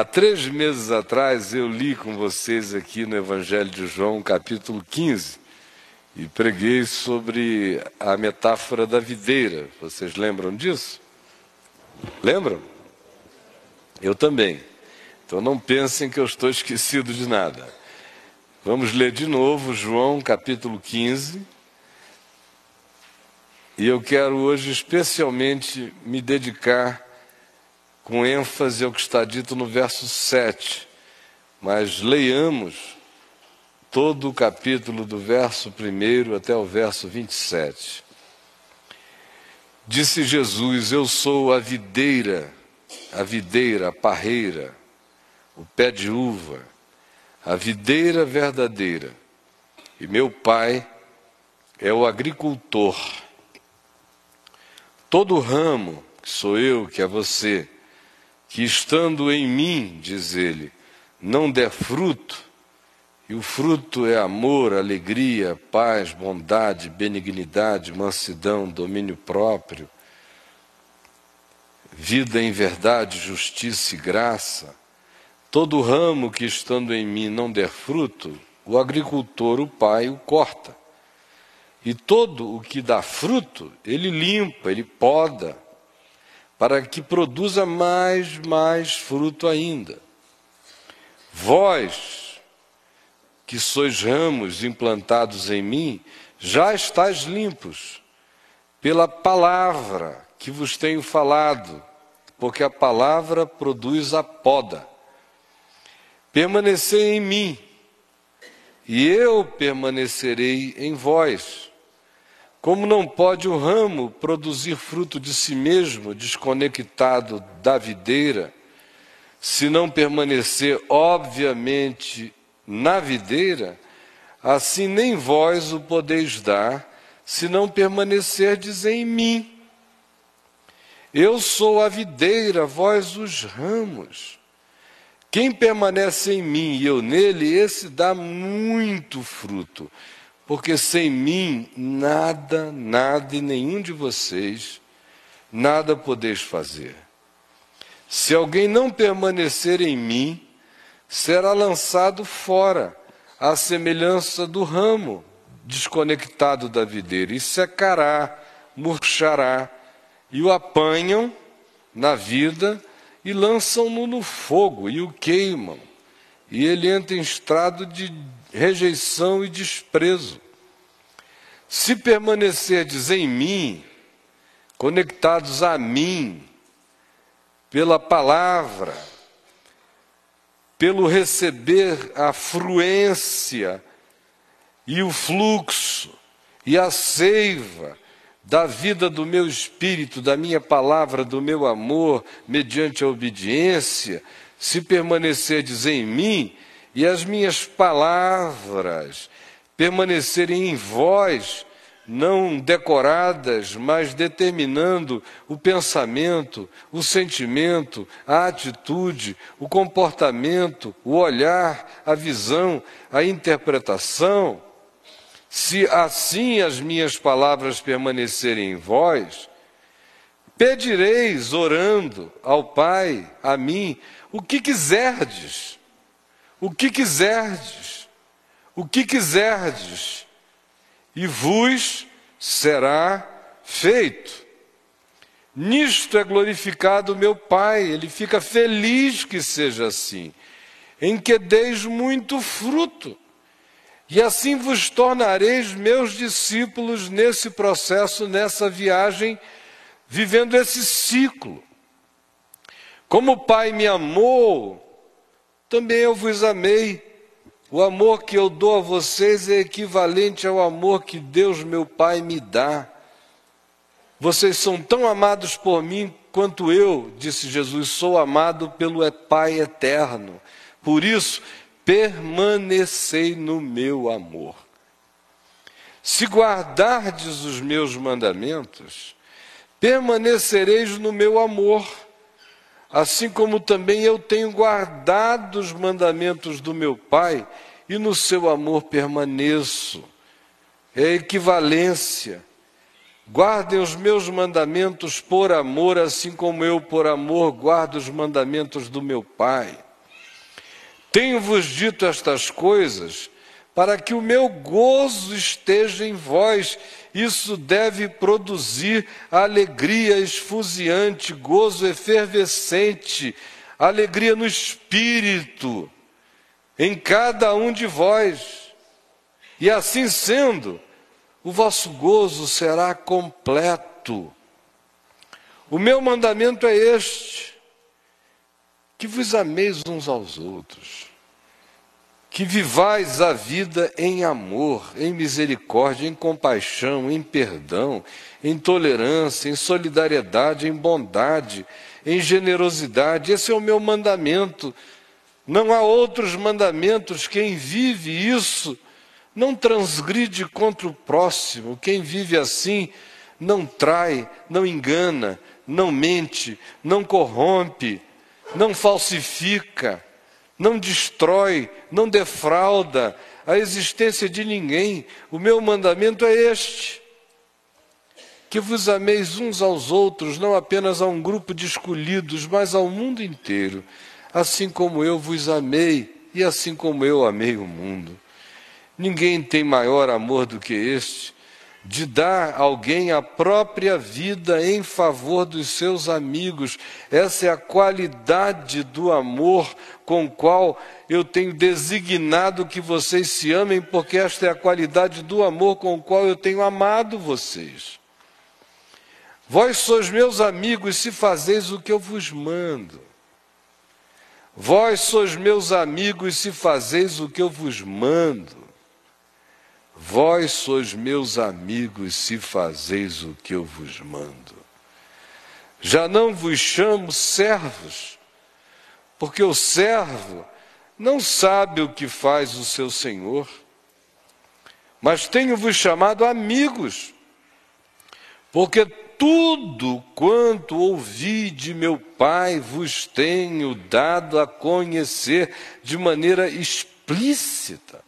Há três meses atrás eu li com vocês aqui no Evangelho de João, capítulo 15, e preguei sobre a metáfora da videira. Vocês lembram disso? Lembram? Eu também. Então não pensem que eu estou esquecido de nada. Vamos ler de novo João capítulo 15. E eu quero hoje especialmente me dedicar com ênfase ao que está dito no verso 7. Mas leiamos todo o capítulo do verso 1 até o verso 27. Disse Jesus: Eu sou a videira, a videira, a parreira, o pé de uva, a videira verdadeira, e meu pai é o agricultor. Todo ramo, que sou eu, que é você, que estando em mim, diz ele, não der fruto, e o fruto é amor, alegria, paz, bondade, benignidade, mansidão, domínio próprio, vida em verdade, justiça e graça. Todo ramo que estando em mim não der fruto, o agricultor, o pai, o corta. E todo o que dá fruto, ele limpa, ele poda, para que produza mais, mais fruto ainda. Vós, que sois ramos implantados em mim, já estáis limpos pela palavra que vos tenho falado, porque a palavra produz a poda. Permanecei em mim, e eu permanecerei em vós. Como não pode o ramo produzir fruto de si mesmo, desconectado da videira, se não permanecer, obviamente, na videira, assim nem vós o podeis dar, se não permanecerdes em mim. Eu sou a videira, vós os ramos. Quem permanece em mim e eu nele, esse dá muito fruto porque sem mim nada, nada e nenhum de vocês, nada podeis fazer. Se alguém não permanecer em mim, será lançado fora, à semelhança do ramo desconectado da videira, e secará, murchará, e o apanham na vida e lançam-no no fogo e o queimam, e ele entra em estado de rejeição e desprezo. Se permanecerdes em mim, conectados a mim, pela palavra, pelo receber a fluência e o fluxo e a seiva da vida do meu espírito, da minha palavra, do meu amor, mediante a obediência, se permanecerdes em mim, e as minhas palavras permanecerem em vós, não decoradas, mas determinando o pensamento, o sentimento, a atitude, o comportamento, o olhar, a visão, a interpretação. Se assim as minhas palavras permanecerem em vós, pedireis orando ao Pai, a mim, o que quiserdes o que quiserdes, o que quiserdes, e vos será feito. Nisto é glorificado meu Pai, ele fica feliz que seja assim, em que deis muito fruto, e assim vos tornareis meus discípulos nesse processo, nessa viagem, vivendo esse ciclo. Como o Pai me amou, também eu vos amei. O amor que eu dou a vocês é equivalente ao amor que Deus, meu Pai, me dá. Vocês são tão amados por mim quanto eu, disse Jesus, sou amado pelo Pai eterno. Por isso, permanecei no meu amor. Se guardardes os meus mandamentos, permanecereis no meu amor assim como também eu tenho guardado os mandamentos do meu Pai e no seu amor permaneço. É equivalência. Guardem os meus mandamentos por amor, assim como eu, por amor, guardo os mandamentos do meu Pai. Tenho-vos dito estas coisas para que o meu gozo esteja em vós. Isso deve produzir alegria esfuziante, gozo efervescente, alegria no espírito, em cada um de vós. E assim sendo, o vosso gozo será completo. O meu mandamento é este: que vos ameis uns aos outros, que vivais a vida em amor, em misericórdia, em compaixão, em perdão, em tolerância, em solidariedade, em bondade, em generosidade. Esse é o meu mandamento. Não há outros mandamentos. Quem vive isso não transgride contra o próximo. Quem vive assim não trai, não engana, não mente, não corrompe, não falsifica, não destrói, não defrauda a existência de ninguém. O meu mandamento é este: que vos ameis uns aos outros, não apenas a um grupo de escolhidos, mas ao mundo inteiro, assim como eu vos amei e assim como eu amei o mundo. Ninguém tem maior amor do que este, de dar alguém a própria vida em favor dos seus amigos. Essa é a qualidade do amor com qual eu tenho designado que vocês se amem, porque esta é a qualidade do amor com o qual eu tenho amado vocês. Vós sois meus amigos se fazeis o que eu vos mando. Vós sois meus amigos se fazeis o que eu vos mando. Vós sois meus amigos se fazeis o que eu vos mando. Já não vos chamo servos, porque o servo não sabe o que faz o seu senhor, mas tenho-vos chamado amigos, porque tudo quanto ouvi de meu Pai vos tenho dado a conhecer de maneira explícita.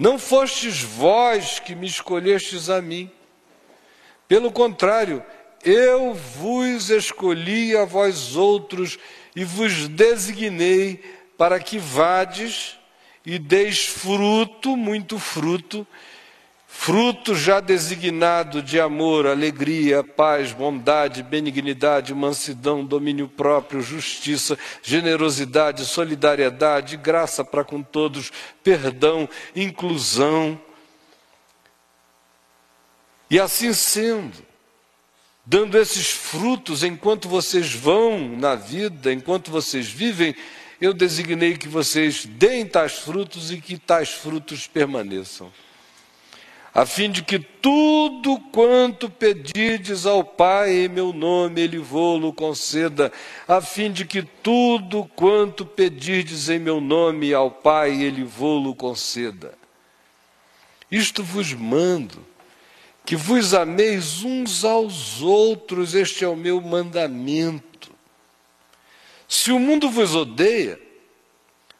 Não fostes vós que me escolhestes a mim. Pelo contrário, eu vos escolhi a vós outros e vos designei para que vades e deis fruto, muito fruto, fruto já designado de amor, alegria, paz, bondade, benignidade, mansidão, domínio próprio, justiça, generosidade, solidariedade, graça para com todos, perdão, inclusão. E assim sendo, dando esses frutos enquanto vocês vão na vida, enquanto vocês vivem, eu designei que vocês deem tais frutos e que tais frutos permaneçam a fim de que tudo quanto pedirdes ao Pai em meu nome, Ele vô-lo conceda, a fim de que tudo quanto pedirdes em meu nome ao Pai, Ele vô-lo conceda. Isto vos mando, que vos ameis uns aos outros, este é o meu mandamento. Se o mundo vos odeia,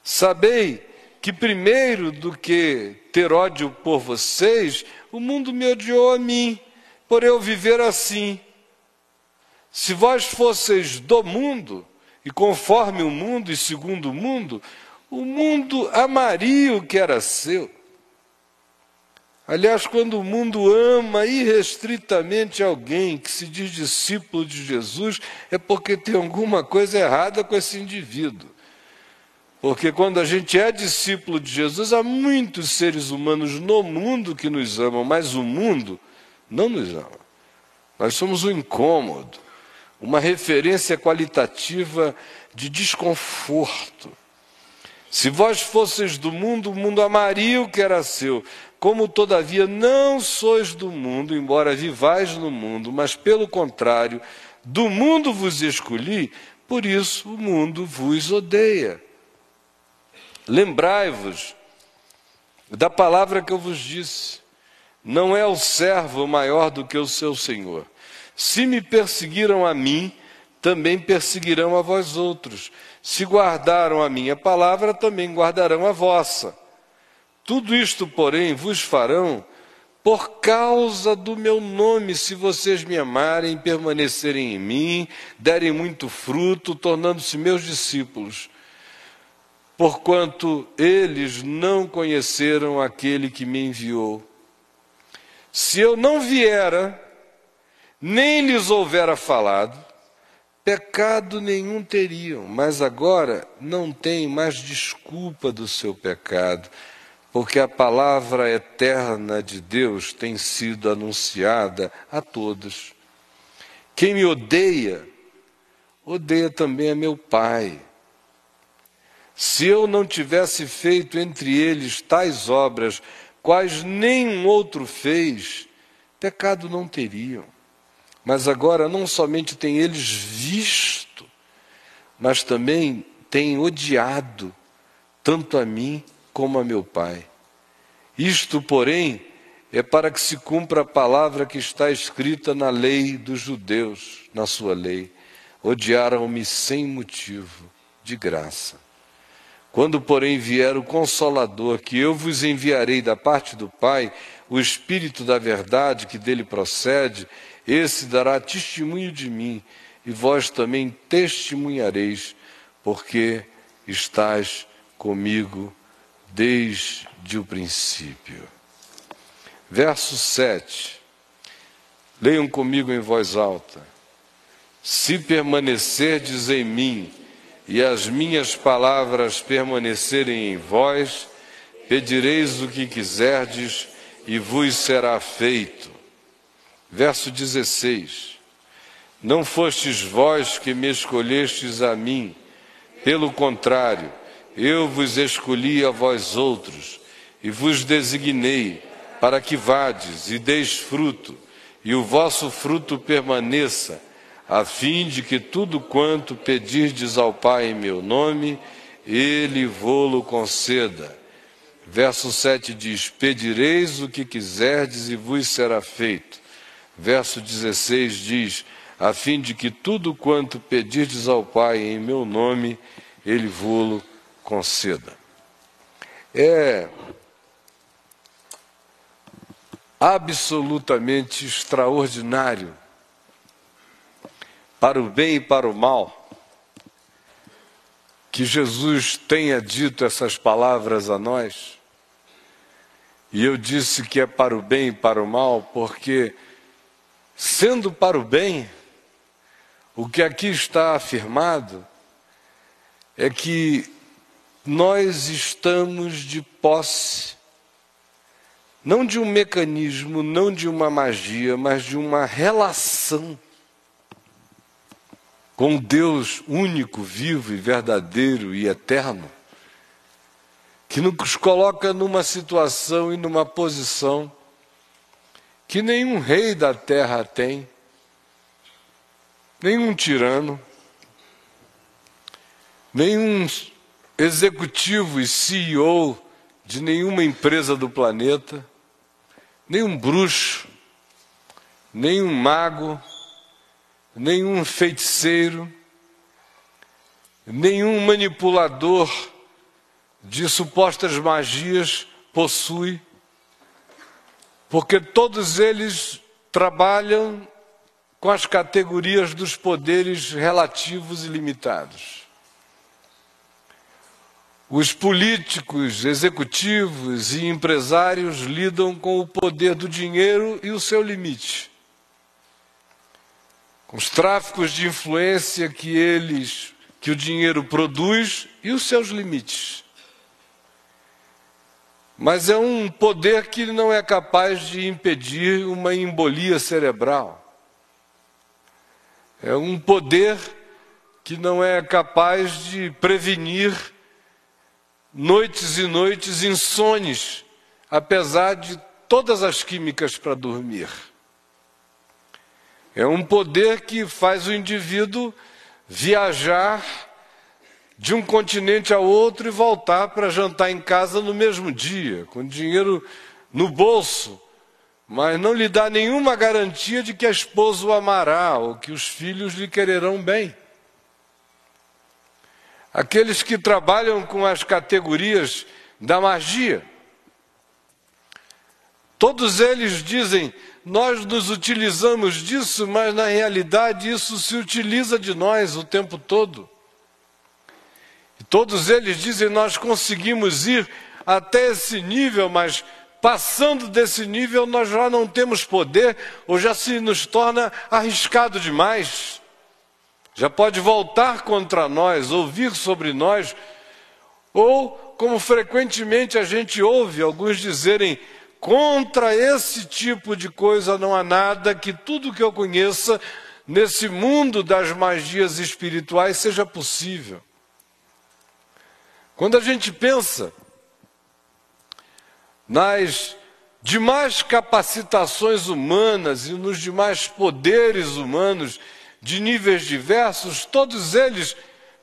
sabei que primeiro do que ter ódio por vocês, o mundo me odiou a mim, por eu viver assim. Se vós fosseis do mundo, e conforme o mundo e segundo o mundo, o mundo amaria o que era seu. Aliás, quando o mundo ama irrestritamente alguém que se diz discípulo de Jesus, é porque tem alguma coisa errada com esse indivíduo. Porque quando a gente é discípulo de Jesus, há muitos seres humanos no mundo que nos amam, mas o mundo não nos ama. Nós somos um incômodo, uma referência qualitativa de desconforto. Se vós fosseis do mundo, o mundo amaria o que era seu. Como, todavia, não sois do mundo, embora vivais no mundo, mas, pelo contrário, do mundo vos escolhi, por isso o mundo vos odeia. Lembrai-vos da palavra que eu vos disse: não é o servo maior do que o seu senhor. Se me perseguiram a mim, também perseguirão a vós outros. Se guardaram a minha palavra, também guardarão a vossa. Tudo isto, porém, vos farão por causa do meu nome, se vocês me amarem, permanecerem em mim, derem muito fruto, tornando-se meus discípulos. Porquanto eles não conheceram aquele que me enviou. Se eu não viera, nem lhes houvera falado, pecado nenhum teriam, mas agora não tem mais desculpa do seu pecado porque a palavra eterna de Deus tem sido anunciada a todos. Quem me odeia, odeia também a meu Pai. Se eu não tivesse feito entre eles tais obras, quais nenhum outro fez, pecado não teriam. Mas agora não somente têm eles visto, mas também têm odiado, tanto a mim como a meu Pai. Isto, porém, é para que se cumpra a palavra que está escrita na lei dos judeus, na sua lei. Odiaram-me sem motivo, de graça. Quando, porém, vier o Consolador, que eu vos enviarei da parte do Pai, o Espírito da Verdade que dele procede, esse dará testemunho de mim, e vós também testemunhareis, porque estás comigo desde o princípio. Verso 7. Leiam comigo em voz alta. Se permanecerdes em mim e as minhas palavras permanecerem em vós, pedireis o que quiserdes e vos será feito. Verso 16. Não fostes vós que me escolhestes a mim, pelo contrário, eu vos escolhi a vós outros e vos designei para que vades e deis fruto, e o vosso fruto permaneça, a fim de que tudo quanto pedirdes ao Pai em meu nome, ele vô-lo conceda. Verso 7 diz: Pedireis o que quiserdes e vos será feito. Verso 16 diz: A fim de que tudo quanto pedirdes ao Pai em meu nome, ele vô-lo conceda. É absolutamente extraordinário para o bem e para o mal que Jesus tenha dito essas palavras a nós. E eu disse que é para o bem e para o mal, porque, sendo para o bem, o que aqui está afirmado é que nós estamos de posse, não de um mecanismo, não de uma magia, mas de uma relação com Deus único, vivo e verdadeiro e eterno, que nos coloca numa situação e numa posição que nenhum rei da terra tem, nenhum tirano, nenhum executivo e CEO de nenhuma empresa do planeta, nenhum bruxo, nenhum mago, nenhum feiticeiro, nenhum manipulador de supostas magias possui, porque todos eles trabalham com as categorias dos poderes relativos e limitados. Os políticos, executivos e empresários lidam com o poder do dinheiro e o seu limite. Com os tráficos de influência que eles, que o dinheiro produz e os seus limites. Mas é um poder que não é capaz de impedir uma embolia cerebral. É um poder que não é capaz de prevenir noites e noites insones, apesar de todas as químicas para dormir. É um poder que faz o indivíduo viajar de um continente ao outro e voltar para jantar em casa no mesmo dia, com dinheiro no bolso, mas não lhe dá nenhuma garantia de que a esposa o amará ou que os filhos lhe quererão bem. Aqueles que trabalham com as categorias da magia. Todos eles dizem: nós nos utilizamos disso, mas na realidade isso se utiliza de nós o tempo todo. E todos eles dizem: nós conseguimos ir até esse nível, mas passando desse nível nós já não temos poder ou já se nos torna arriscado demais. Já pode voltar contra nós, ouvir sobre nós, ou como frequentemente a gente ouve alguns dizerem: Contra esse tipo de coisa não há nada que tudo que eu conheça nesse mundo das magias espirituais seja possível. Quando a gente pensa nas demais capacitações humanas e nos demais poderes humanos de níveis diversos, todos eles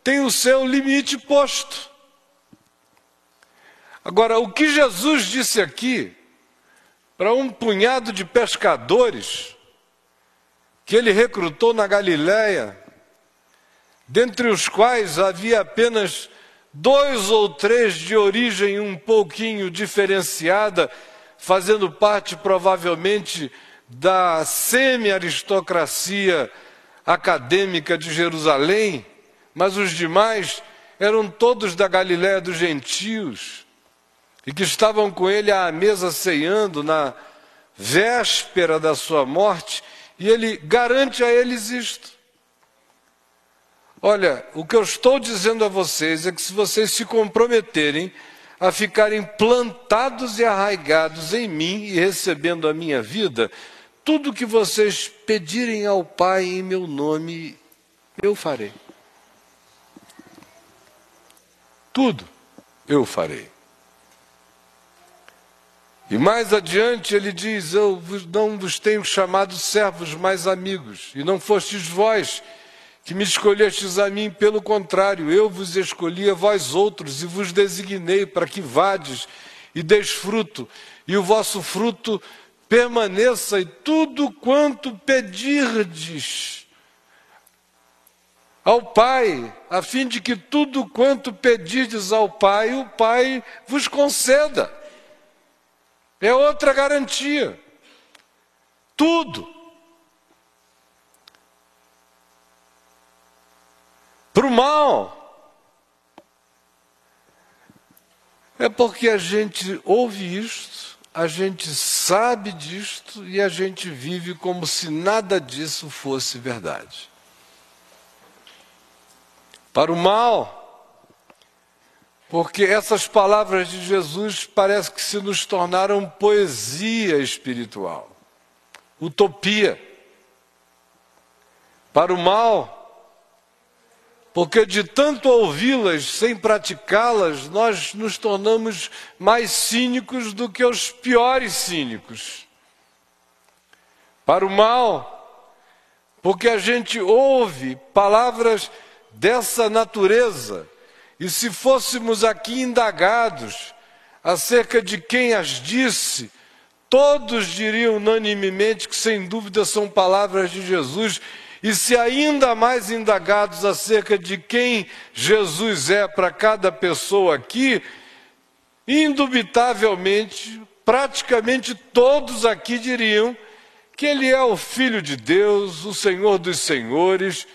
têm o seu limite posto. Agora, o que Jesus disse aqui para um punhado de pescadores que ele recrutou na Galiléia, dentre os quais havia apenas dois ou três de origem um pouquinho diferenciada, fazendo parte provavelmente da semi-aristocracia acadêmica de Jerusalém, mas os demais eram todos da Galiléia dos gentios e que estavam com ele à mesa ceando na véspera da sua morte, e ele garante a eles isto. Olha, o que eu estou dizendo a vocês é que se vocês se comprometerem a ficarem plantados e arraigados em mim e recebendo a minha vida, tudo que vocês pedirem ao Pai em meu nome, eu farei. Tudo eu farei. E mais adiante ele diz: Eu não vos tenho chamado servos, mas amigos, e não fostes vós que me escolhestes a mim, pelo contrário, eu vos escolhi a vós outros e vos designei para que vades e deis fruto, e o vosso fruto permaneça, e tudo quanto pedirdes ao Pai, a fim de que tudo quanto pedirdes ao Pai, o Pai vos conceda. É outra garantia. Tudo. Para o mal. É porque a gente ouve isto, a gente sabe disto e a gente vive como se nada disso fosse verdade. Para o mal, porque essas palavras de Jesus parece que se nos tornaram poesia espiritual, utopia. Para o mal, porque de tanto ouvi-las sem praticá-las, nós nos tornamos mais cínicos do que os piores cínicos. Para o mal, porque a gente ouve palavras dessa natureza e se fôssemos aqui indagados acerca de quem as disse, todos diriam unanimemente que sem dúvida são palavras de Jesus. E se ainda mais indagados acerca de quem Jesus é para cada pessoa aqui, indubitavelmente, praticamente todos aqui diriam que Ele é o Filho de Deus, o Senhor dos Senhores,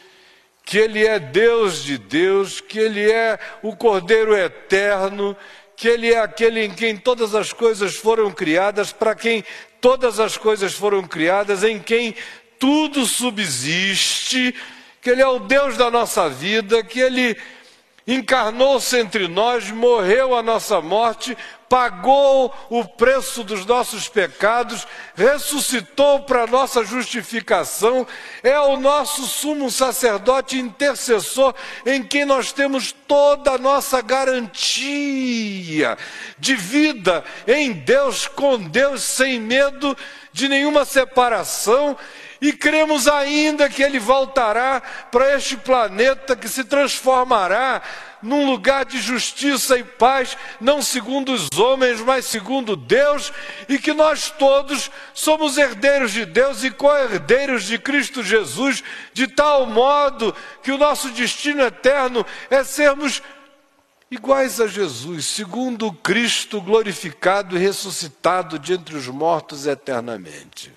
que Ele é Deus de Deus, que Ele é o Cordeiro eterno, que Ele é aquele em quem todas as coisas foram criadas, para quem todas as coisas foram criadas, em quem tudo subsiste, que Ele é o Deus da nossa vida, que Ele encarnou-se entre nós, morreu a nossa morte, pagou o preço dos nossos pecados, ressuscitou para nossa justificação, é o nosso sumo sacerdote intercessor em quem nós temos toda a nossa garantia de vida em Deus, com Deus, sem medo de nenhuma separação e cremos ainda que ele voltará para este planeta que se transformará num lugar de justiça e paz, não segundo os homens, mas segundo Deus, e que nós todos somos herdeiros de Deus e co-herdeiros de Cristo Jesus, de tal modo que o nosso destino eterno é sermos iguais a Jesus, segundo o Cristo glorificado e ressuscitado de entre os mortos eternamente.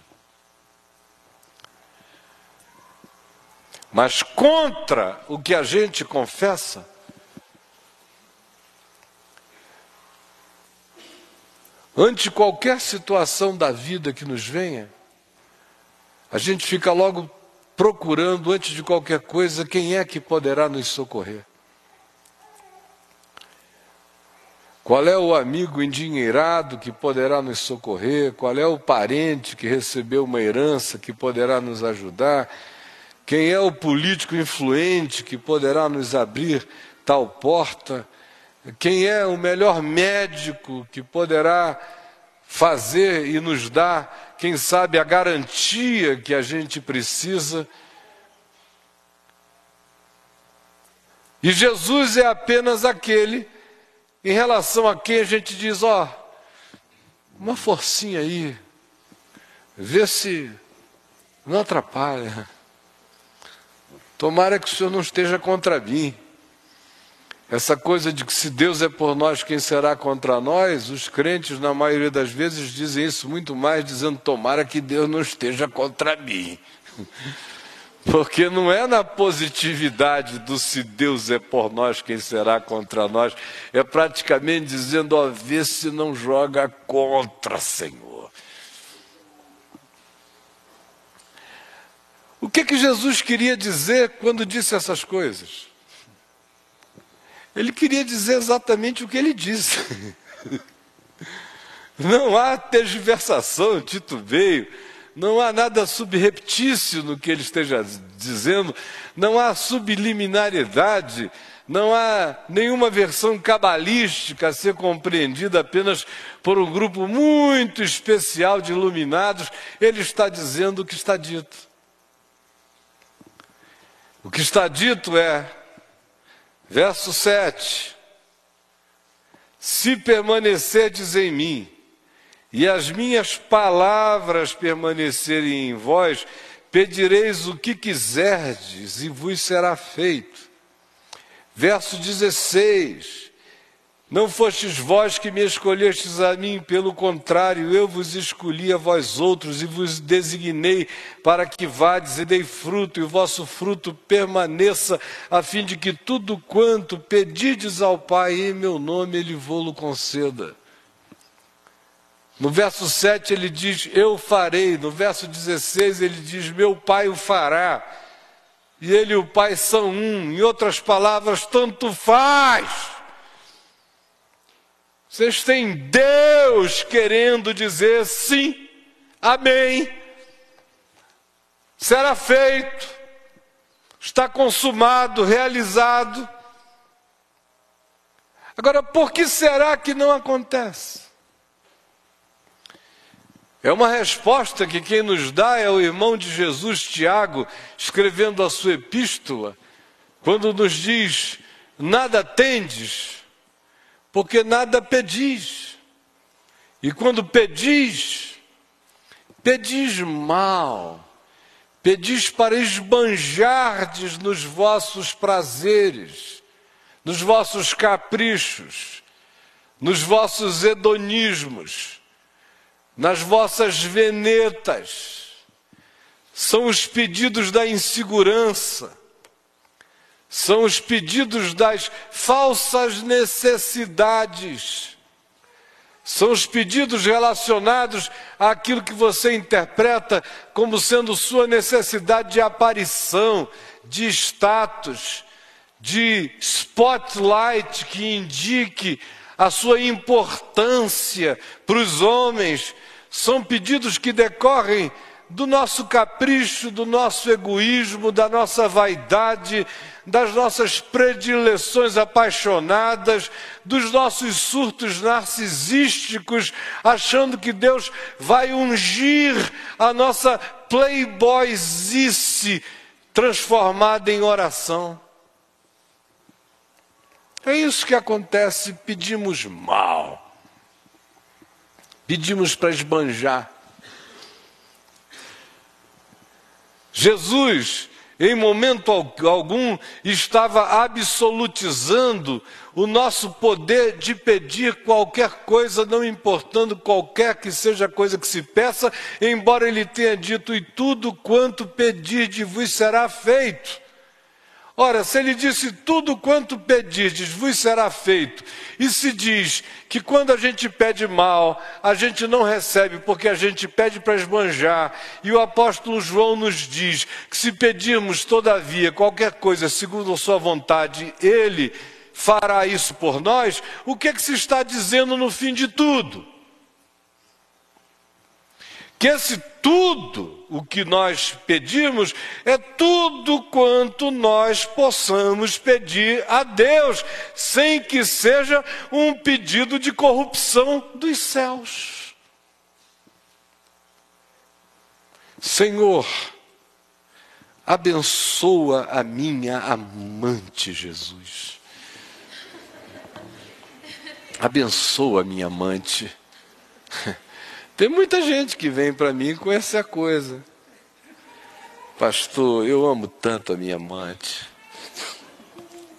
Mas contra o que a gente confessa, ante qualquer situação da vida que nos venha, a gente fica logo procurando, antes de qualquer coisa, quem é que poderá nos socorrer. Qual é o amigo endinheirado que poderá nos socorrer? Qual é o parente que recebeu uma herança que poderá nos ajudar? Quem é o político influente que poderá nos abrir tal porta? Quem é o melhor médico que poderá fazer e nos dar, quem sabe, a garantia que a gente precisa? E Jesus é apenas aquele em relação a quem a gente diz: ó, uma forcinha aí, vê se não atrapalha. Tomara que o Senhor não esteja contra mim. Essa coisa de que se Deus é por nós, quem será contra nós? Os crentes, na maioria das vezes, dizem isso muito mais, dizendo: tomara que Deus não esteja contra mim. Porque não é na positividade do se Deus é por nós, quem será contra nós. É praticamente dizendo, ó, vê se não joga contra, Senhor. O que que Jesus queria dizer quando disse essas coisas? Ele queria dizer exatamente o que ele disse. Não há tergiversação, titubeio não há nada subreptício no que ele esteja dizendo, não há subliminaridade, não há nenhuma versão cabalística a ser compreendida apenas por um grupo muito especial de iluminados. Ele está dizendo o que está dito. O que está dito é, verso 7: Se permanecerdes em mim, e as minhas palavras permanecerem em vós, pedireis o que quiserdes e vos será feito. Verso 16: Não fostes vós que me escolhestes a mim, pelo contrário, eu vos escolhi a vós outros e vos designei para que vades e dei fruto, e o vosso fruto permaneça, a fim de que tudo quanto pedides ao Pai em meu nome, Ele vô-lo conceda. No verso 7 ele diz: Eu farei. No verso 16 ele diz: Meu pai o fará. E ele e o pai são um. Em outras palavras, tanto faz. Vocês têm Deus querendo dizer sim, amém. Será feito, está consumado, realizado. Agora, por que será que não acontece? É uma resposta que quem nos dá é o irmão de Jesus, Tiago, escrevendo a sua epístola, quando nos diz: Nada tendes, porque nada pedis. E quando pedis, pedis mal, pedis para esbanjardes nos vossos prazeres, nos vossos caprichos, nos vossos hedonismos nas vossas venetas, são os pedidos da insegurança, são os pedidos das falsas necessidades, são os pedidos relacionados àquilo que você interpreta como sendo sua necessidade de aparição, de status, de spotlight que indique a sua importância para os homens, são pedidos que decorrem do nosso capricho, do nosso egoísmo, da nossa vaidade, das nossas predileções apaixonadas, dos nossos surtos narcisísticos, achando que Deus vai ungir a nossa playboyzice transformada em oração. É isso que acontece, pedimos mal. Pedimos para esbanjar. Jesus em momento algum estava absolutizando o nosso poder de pedir qualquer coisa, não importando qualquer que seja a coisa que se peça, embora ele tenha dito: E tudo quanto pedirdes vos será feito. Ora, se ele disse tudo quanto pedirdes vos será feito, e se diz que quando a gente pede mal, a gente não recebe porque a gente pede para esbanjar, e o apóstolo João nos diz que se pedirmos todavia qualquer coisa segundo a sua vontade, ele fará isso por nós, o que, é que se está dizendo no fim de tudo? Que esse tudo o que nós pedimos é tudo quanto nós possamos pedir a Deus, sem que seja um pedido de corrupção dos céus. Senhor, abençoa a minha amante Jesus. Abençoa a minha amante. Tem muita gente que vem para mim com essa coisa. Pastor, eu amo tanto a minha amante.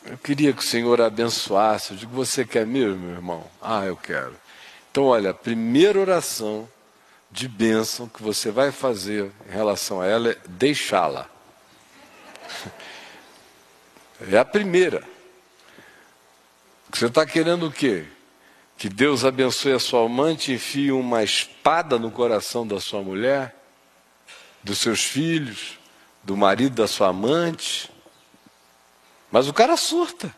Eu queria que o Senhor abençoasse. Eu digo, você quer mesmo, meu irmão? Ah, eu quero. Então, olha, a primeira oração de bênção que você vai fazer em relação a ela é deixá-la. É a primeira. Você está querendo o quê? Que Deus abençoe a sua amante, enfie uma espada no coração da sua mulher, dos seus filhos, do marido da sua amante. Mas o cara surta.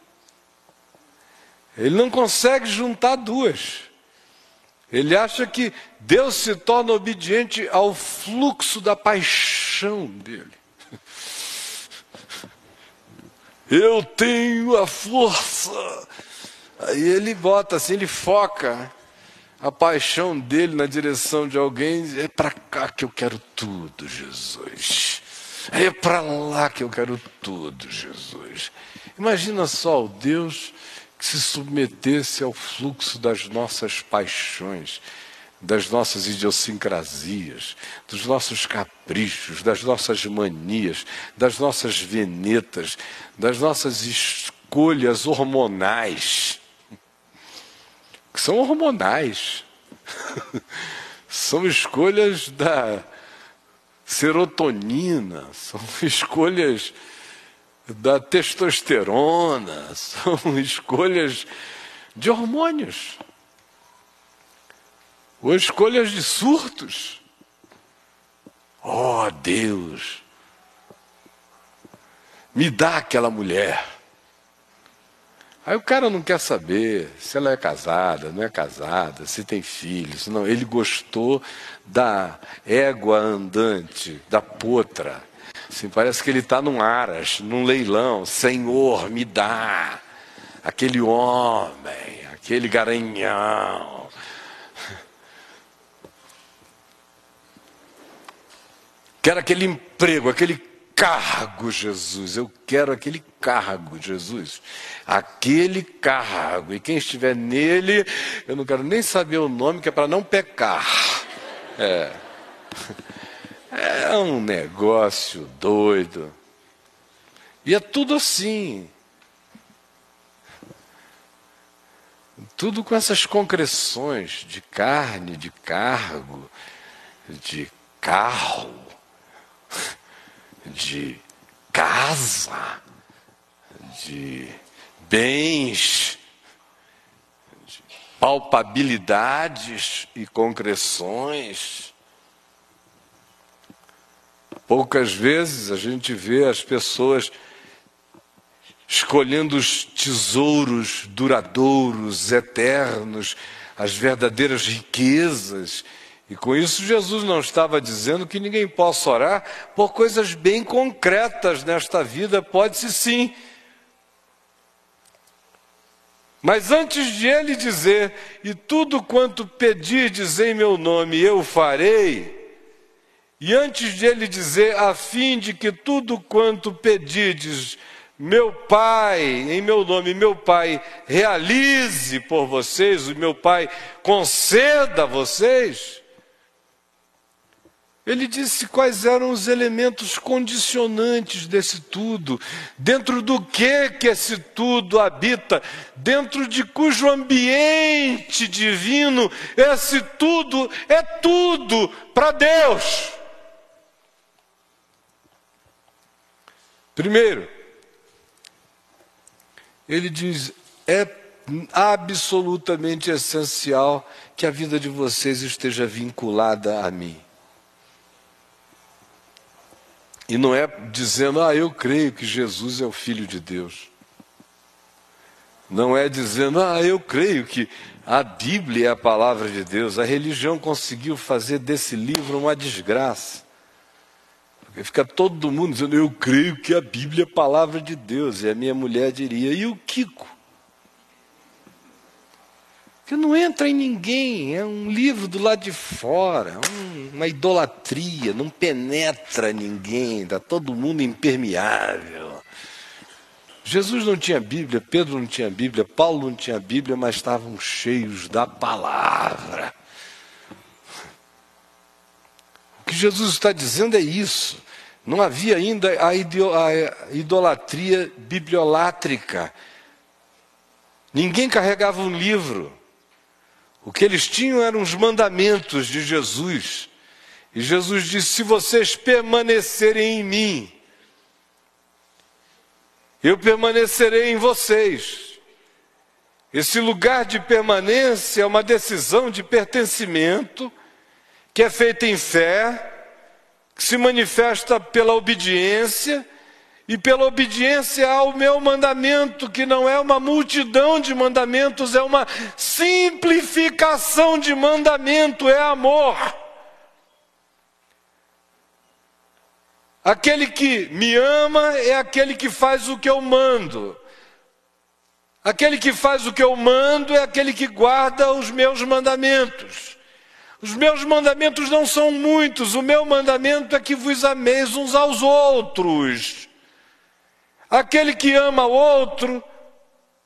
Ele não consegue juntar duas. Ele acha que Deus se torna obediente ao fluxo da paixão dele. Eu tenho a força Aí ele bota assim, ele foca a paixão dele na direção de alguém, é para cá que eu quero tudo, Jesus. É para lá que eu quero tudo, Jesus. Imagina só o Deus que se submetesse ao fluxo das nossas paixões, das nossas idiosincrasias, dos nossos caprichos, das nossas manias, das nossas venetas, das nossas escolhas hormonais que são hormonais. são escolhas da serotonina, são escolhas da testosterona, são escolhas de hormônios, ou escolhas de surtos. Oh Deus, me dá aquela mulher Aí o cara não quer saber se ela é casada, não é casada, se tem filhos. Não, ele gostou da égua andante, da potra. Assim, parece que ele está num aras, num leilão. Senhor, me dá aquele homem, aquele garanhão. Quero aquele emprego, aquele cargo, Jesus. Eu quero aquele cargo, Jesus. Aquele cargo. E quem estiver nele, eu não quero nem saber o nome, que é para não pecar. É. É um negócio doido. E é tudo assim. Tudo com essas concreções de carne, de cargo, de carro de casa, de bens, de palpabilidades e concreções. Poucas vezes a gente vê as pessoas escolhendo os tesouros duradouros, eternos, as verdadeiras riquezas e com isso, Jesus não estava dizendo que ninguém possa orar por coisas bem concretas nesta vida, pode-se sim. Mas antes de ele dizer, e tudo quanto pedirdes em meu nome eu farei, e antes de ele dizer, a fim de que tudo quanto pedirdes, meu Pai, em meu nome, meu Pai, realize por vocês, o meu Pai conceda a vocês, Ele disse quais eram os elementos condicionantes desse tudo, dentro do que que esse tudo habita, dentro de cujo ambiente divino esse tudo é tudo para Deus. Primeiro, ele diz: é absolutamente essencial que a vida de vocês esteja vinculada a mim. E não é dizendo, ah, eu creio que Jesus é o Filho de Deus. Não é dizendo, ah, eu creio que a Bíblia é a palavra de Deus. A religião conseguiu fazer desse livro uma desgraça. Porque fica todo mundo dizendo, eu creio que a Bíblia é a palavra de Deus. E a minha mulher diria, e o Kiko? Que não entra em ninguém, é um livro do lado de fora, um, uma idolatria, não penetra ninguém, está todo mundo impermeável. Jesus não tinha Bíblia, Pedro não tinha Bíblia, Paulo não tinha Bíblia, mas estavam cheios da palavra. O que Jesus está dizendo é isso. Não havia ainda a idolatria bibliolátrica. Ninguém carregava um livro. O que eles tinham eram os mandamentos de Jesus. E Jesus disse: Se vocês permanecerem em mim, eu permanecerei em vocês. Esse lugar de permanência é uma decisão de pertencimento que é feita em fé, que se manifesta pela obediência e pela obediência ao meu mandamento, que não é uma multidão de mandamentos, é uma simplificação de mandamento, é amor. Aquele que me ama é aquele que faz o que eu mando. Aquele que faz o que eu mando é aquele que guarda os meus mandamentos. Os meus mandamentos não são muitos, o meu mandamento é que vos ameis uns aos outros. Aquele que ama o outro,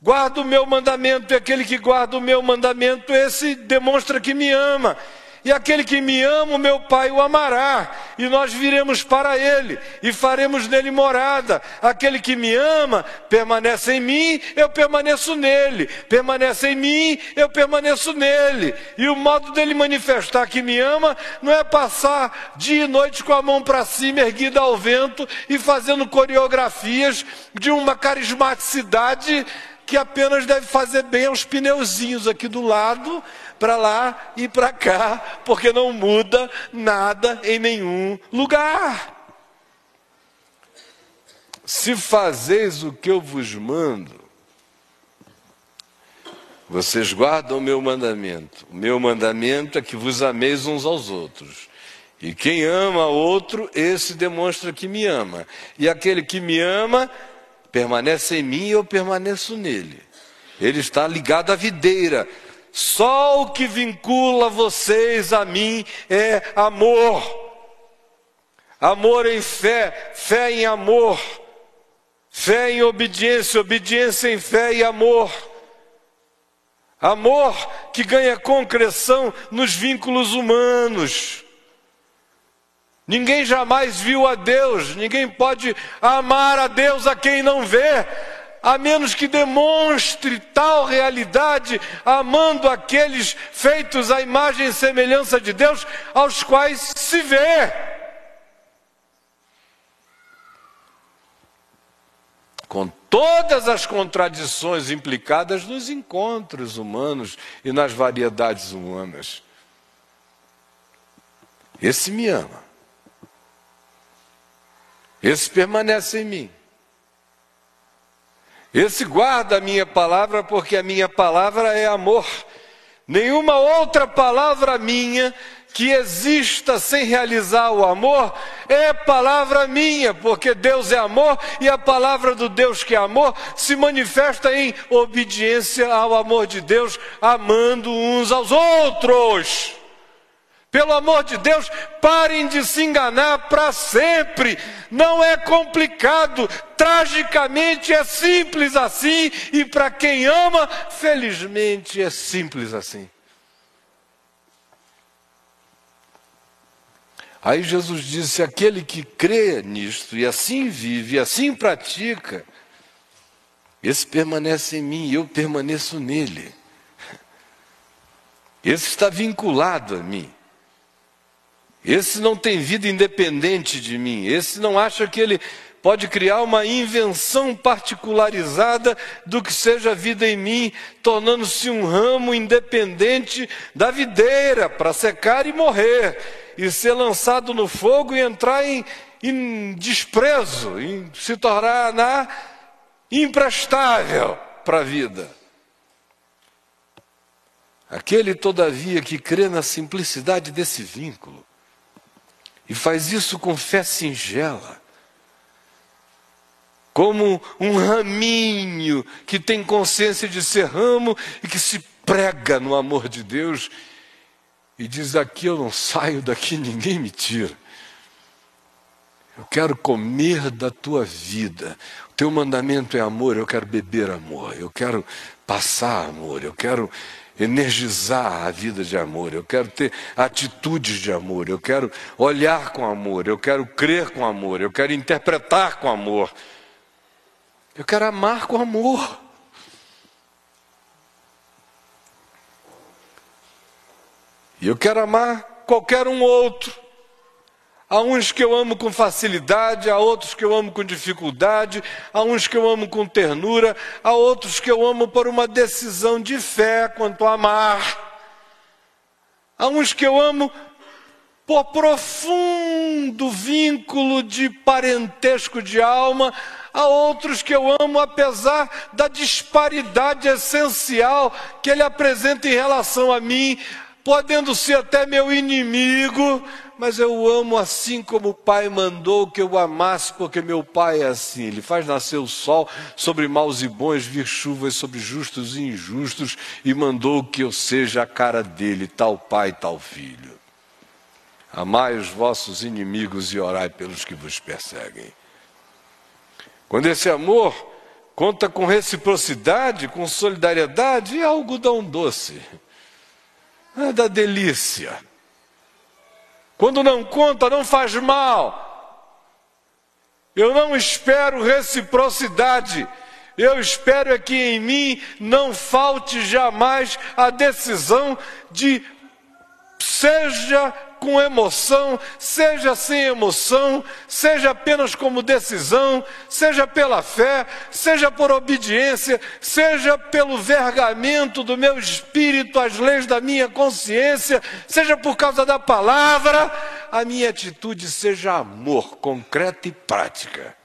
guarda o meu mandamento, e aquele que guarda o meu mandamento, esse demonstra que me ama. E aquele que me ama, o meu Pai o amará, e nós viremos para ele e faremos nele morada. Aquele que me ama permanece em mim, eu permaneço nele. Permanece em mim, eu permaneço nele. E o modo dele manifestar que me ama não é passar dia e noite com a mão para cima, erguida ao vento e fazendo coreografias de uma carismaticidade que apenas deve fazer bem aos pneuzinhos aqui do lado, para lá e para cá, porque não muda nada em nenhum lugar. Se fazeis o que eu vos mando, vocês guardam o meu mandamento. O meu mandamento é que vos ameis uns aos outros. E quem ama outro, esse demonstra que me ama. E aquele que me ama, permanece em mim e eu permaneço nele. Ele está ligado à videira. Só o que vincula vocês a mim é amor. Amor em fé, fé em amor. Fé em obediência, obediência em fé e amor. Amor que ganha concreção nos vínculos humanos. Ninguém jamais viu a Deus, ninguém pode amar a Deus a quem não vê, a menos que demonstre tal realidade, amando aqueles feitos à imagem e semelhança de Deus, aos quais se vê. Com todas as contradições implicadas nos encontros humanos e nas variedades humanas. Esse me ama. Esse permanece em mim. Esse guarda a minha palavra, porque a minha palavra é amor. Nenhuma outra palavra minha que exista sem realizar o amor é palavra minha, porque Deus é amor e a palavra do Deus que é amor se manifesta em obediência ao amor de Deus, amando uns aos outros. Pelo amor de Deus, parem de se enganar para sempre. Não é complicado, tragicamente é simples assim, e para quem ama, felizmente é simples assim. Aí Jesus disse: aquele que crê nisto e assim vive, e assim pratica, esse permanece em mim e eu permaneço nele. Esse está vinculado a mim. Esse não tem vida independente de mim. Esse não acha que ele pode criar uma invenção particularizada do que seja a vida em mim, tornando-se um ramo independente da videira para secar e morrer, e ser lançado no fogo e entrar em, em desprezo, em se tornar na imprestável para a vida. Aquele, todavia, que crê na simplicidade desse vínculo e faz isso com fé singela, como um raminho que tem consciência de ser ramo e que se prega no amor de Deus e diz: Aqui eu não saio, daqui ninguém me tira. Eu quero comer da tua vida. O teu mandamento é amor, eu quero beber amor. Eu quero passar amor. Eu quero energizar a vida de amor. Eu quero ter atitudes de amor. Eu quero olhar com amor. Eu quero crer com amor. Eu quero interpretar com amor. Eu quero amar com amor. E eu quero amar qualquer um outro. Há uns que eu amo com facilidade, há outros que eu amo com dificuldade, há uns que eu amo com ternura, há outros que eu amo por uma decisão de fé quanto a amar. Há uns que eu amo por profundo vínculo de parentesco de alma, há outros que eu amo apesar da disparidade essencial que ele apresenta em relação a mim, podendo ser até meu inimigo, mas eu amo assim como o Pai mandou que eu amasse, porque meu Pai é assim. Ele faz nascer o sol sobre maus e bons, vir chuvas sobre justos e injustos, e mandou que eu seja a cara dele, tal Pai, tal Filho. Amai os vossos inimigos e orai pelos que vos perseguem. Quando esse amor conta com reciprocidade, com solidariedade, é algodão doce, é da delícia. Quando não conta, não faz mal. Eu não espero reciprocidade. Eu espero é que em mim não falte jamais a decisão de seja com emoção, seja sem emoção, seja apenas como decisão, seja pela fé, seja por obediência, seja pelo vergamento do meu espírito às leis da minha consciência, seja por causa da palavra, a minha atitude seja amor, concreta e prática.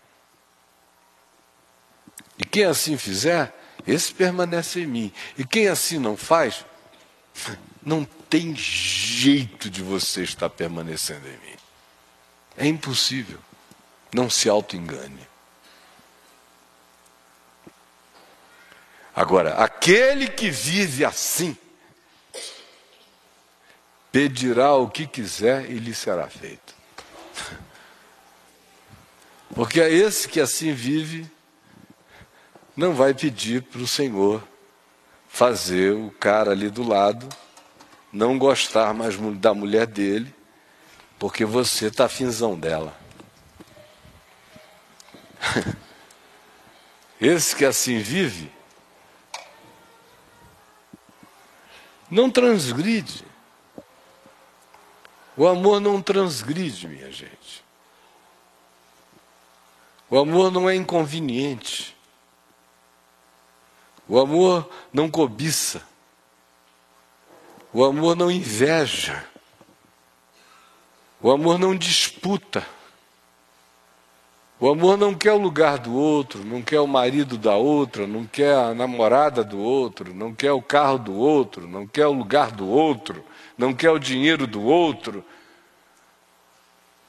E quem assim fizer, esse permanece em mim. E quem assim não faz, não tem jeito de você estar permanecendo em mim. É impossível. Não se auto-engane. Agora, aquele que vive assim, pedirá o que quiser e lhe será feito. Porque é esse que assim vive, não vai pedir para o Senhor fazer o cara ali do lado não gostar mais da mulher dele, porque você está afinzão dela. Esse que assim vive, não transgride. O amor não transgride, minha gente. O amor não é inconveniente. O amor não cobiça. O amor não inveja. O amor não disputa. O amor não quer o lugar do outro, não quer o marido da outra, não quer a namorada do outro, não quer o carro do outro, não quer o lugar do outro, não quer o dinheiro do outro,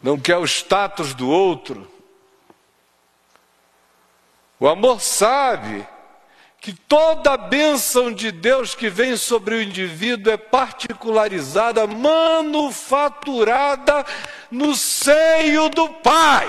não quer o status do outro. O amor sabe que toda a bênção de Deus que vem sobre o indivíduo é particularizada, manufaturada no seio do Pai.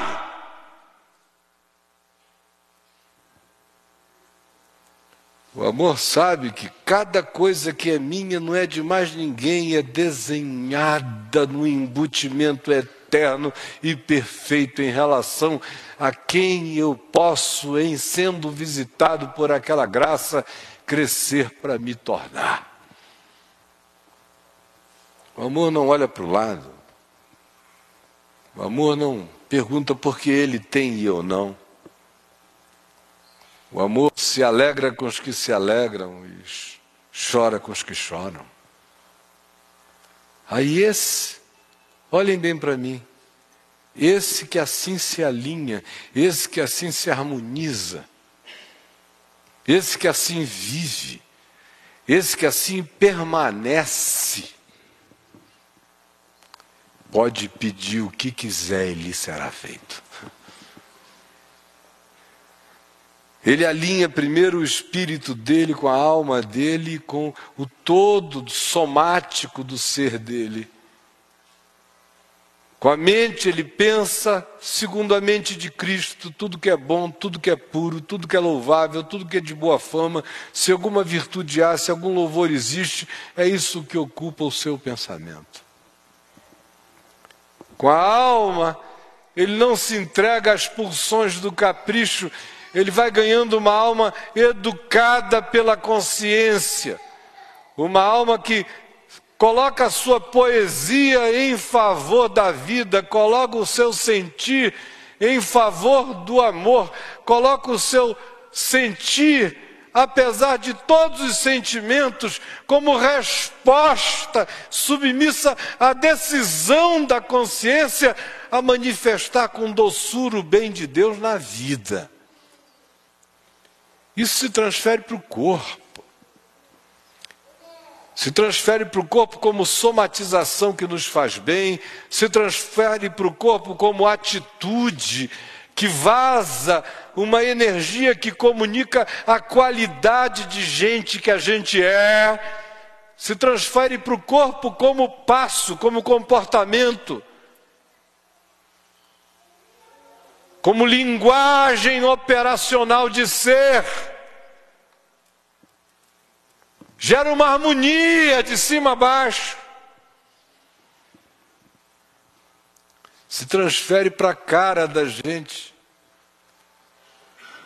O amor sabe que cada coisa que é minha não é de mais ninguém, é desenhada no embutimento eterno eterno e perfeito em relação a quem eu posso, em sendo visitado por aquela graça, crescer para me tornar. O amor não olha para o lado. O amor não pergunta por que ele tem e eu não. O amor se alegra com os que se alegram e chora com os que choram. Aí esse, olhem bem para mim, esse que assim se alinha, esse que assim se harmoniza, esse que assim vive, esse que assim permanece, pode pedir o que quiser e lhe será feito. Ele alinha primeiro o espírito dele com a alma dele, com o todo somático do ser dele. Com a mente ele pensa segundo a mente de Cristo, tudo que é bom, tudo que é puro, tudo que é louvável, tudo que é de boa fama, se alguma virtude há, se algum louvor existe, é isso que ocupa o seu pensamento. Com a alma, ele não se entrega às pulsões do capricho, ele vai ganhando uma alma educada pela consciência, uma alma que coloca a sua poesia em favor da vida, coloca o seu sentir em favor do amor, coloca o seu sentir, apesar de todos os sentimentos, como resposta submissa à decisão da consciência a manifestar com doçura o bem de Deus na vida. Isso se transfere para o corpo. Se transfere para o corpo como somatização que nos faz bem, se transfere para o corpo como atitude que vaza uma energia que comunica a qualidade de gente que a gente é, se transfere para o corpo como passo, como comportamento. como linguagem operacional de ser, gera uma harmonia de cima a baixo. Se transfere para a cara da gente.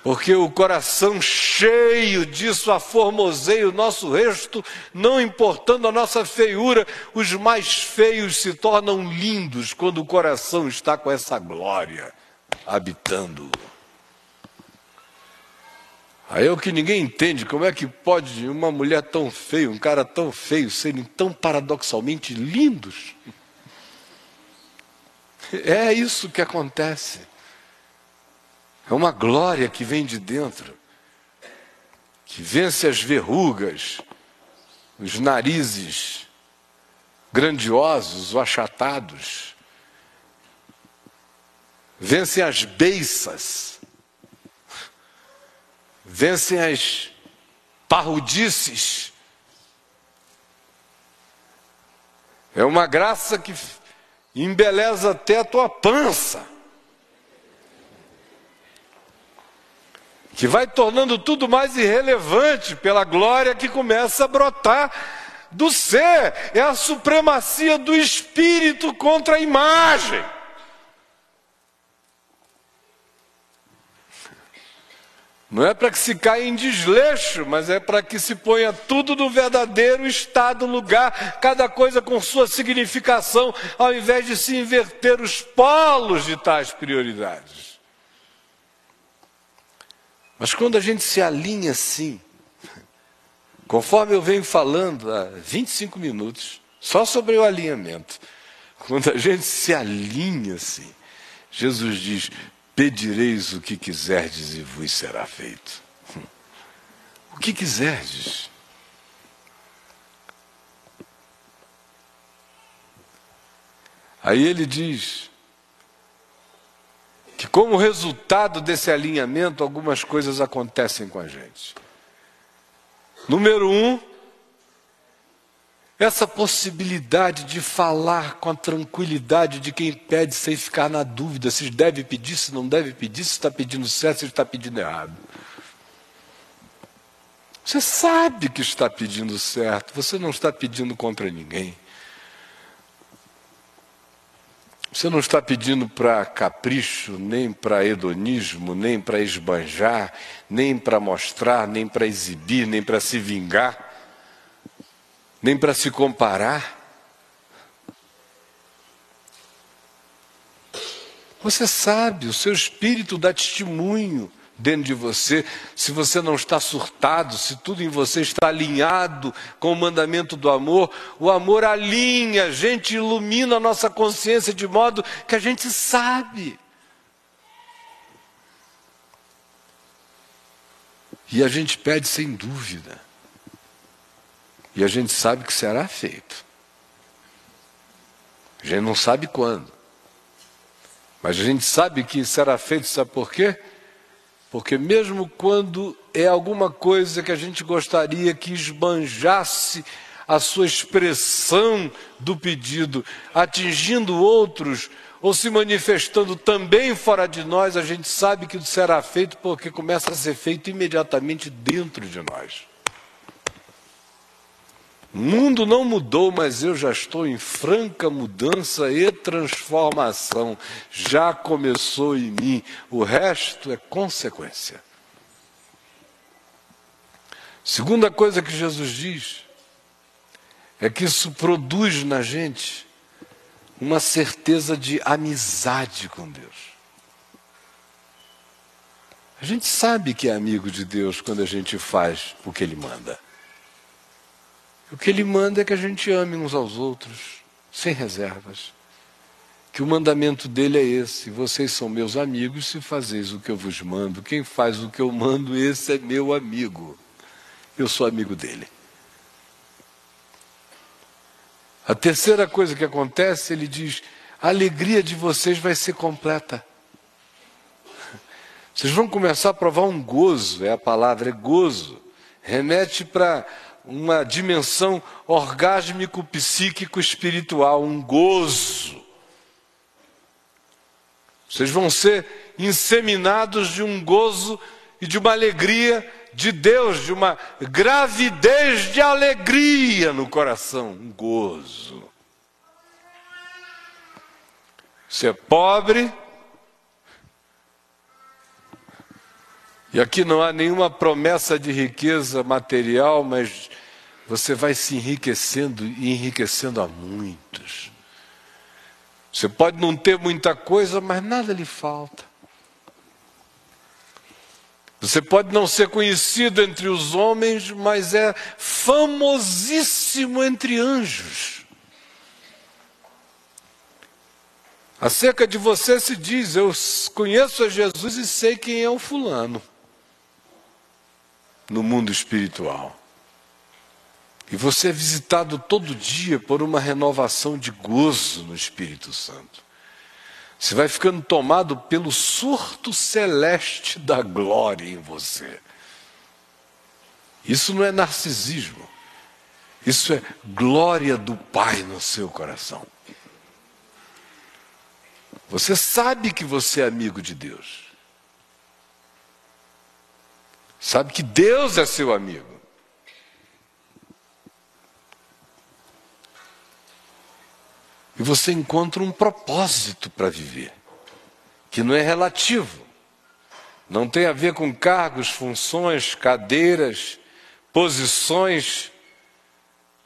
Porque o coração cheio disso aformoseia o nosso resto, não importando a nossa feiura, os mais feios se tornam lindos quando o coração está com essa glória habitando. Aí é o que ninguém entende, como é que pode uma mulher tão feia, um cara tão feio, serem tão paradoxalmente lindos? É isso que acontece. É uma glória que vem de dentro, que vence as verrugas, os narizes grandiosos ou achatados vencem as beiças, vencem as parrudices. É uma graça que embeleza até a tua pança. Que vai tornando tudo mais irrelevante pela glória que começa a brotar do ser. É a supremacia do espírito contra a imagem. Não é para que se caia em desleixo, mas é para que se ponha tudo no verdadeiro estado, lugar, cada coisa com sua significação, ao invés de se inverter os polos de tais prioridades. Mas quando a gente se alinha assim, conforme eu venho falando há 25 minutos, só sobre o alinhamento, quando a gente se alinha assim, Jesus diz: Pedireis o que quiserdes e vos será feito. O que quiserdes. Aí ele diz que, como resultado desse alinhamento, algumas coisas acontecem com a gente. Número um, essa possibilidade de falar com a tranquilidade de quem pede sem ficar na dúvida se deve pedir, se não deve pedir, se está pedindo certo, se está pedindo errado. Você sabe que está pedindo certo, você não está pedindo contra ninguém. Você não está pedindo para capricho, nem para hedonismo, nem para esbanjar, nem para mostrar, nem para exibir, nem para se vingar, nem para se comparar. Você sabe, o seu espírito dá testemunho dentro de você, se você não está surtado, se tudo em você está alinhado com o mandamento do amor, o amor alinha, a gente ilumina a nossa consciência de modo que a gente sabe. E a gente pede sem dúvida. E a gente sabe que será feito. A gente não sabe quando. Mas a gente sabe que será feito, sabe por quê? Porque mesmo quando é alguma coisa que a gente gostaria que esbanjasse a sua expressão do pedido, atingindo outros ou se manifestando também fora de nós, a gente sabe que será feito porque começa a ser feito imediatamente dentro de nós. Mundo não mudou, mas eu já estou em franca mudança e transformação. Já começou em mim, o resto é consequência. Segunda coisa que Jesus diz é que isso produz na gente uma certeza de amizade com Deus. A gente sabe que é amigo de Deus quando a gente faz o que Ele manda. O que ele manda é que a gente ame uns aos outros, sem reservas. Que o mandamento dele é esse: vocês são meus amigos se fazeis o que eu vos mando. Quem faz o que eu mando, esse é meu amigo. Eu sou amigo dele. A terceira coisa que acontece, ele diz: a alegria de vocês vai ser completa. Vocês vão começar a provar um gozo, é a palavra, é gozo. Remete para uma dimensão orgásmico, psíquico, espiritual, um gozo. Vocês vão ser inseminados de um gozo e de uma alegria de Deus, de uma gravidez de alegria no coração, um gozo. Ser pobre, E aqui não há nenhuma promessa de riqueza material, mas você vai se enriquecendo e enriquecendo a muitos. Você pode não ter muita coisa, mas nada lhe falta. Você pode não ser conhecido entre os homens, mas é famosíssimo entre anjos. Acerca de você se diz: Eu conheço a Jesus e sei quem é o fulano no mundo espiritual. E você é visitado todo dia por uma renovação de gozo no Espírito Santo. Você vai ficando tomado pelo surto celeste da glória em você. Isso não é narcisismo. Isso é glória do Pai no seu coração. Você sabe que você é amigo de Deus. Sabe que Deus é seu amigo. E você encontra um propósito para viver, que não é relativo. Não tem a ver com cargos, funções, cadeiras, posições,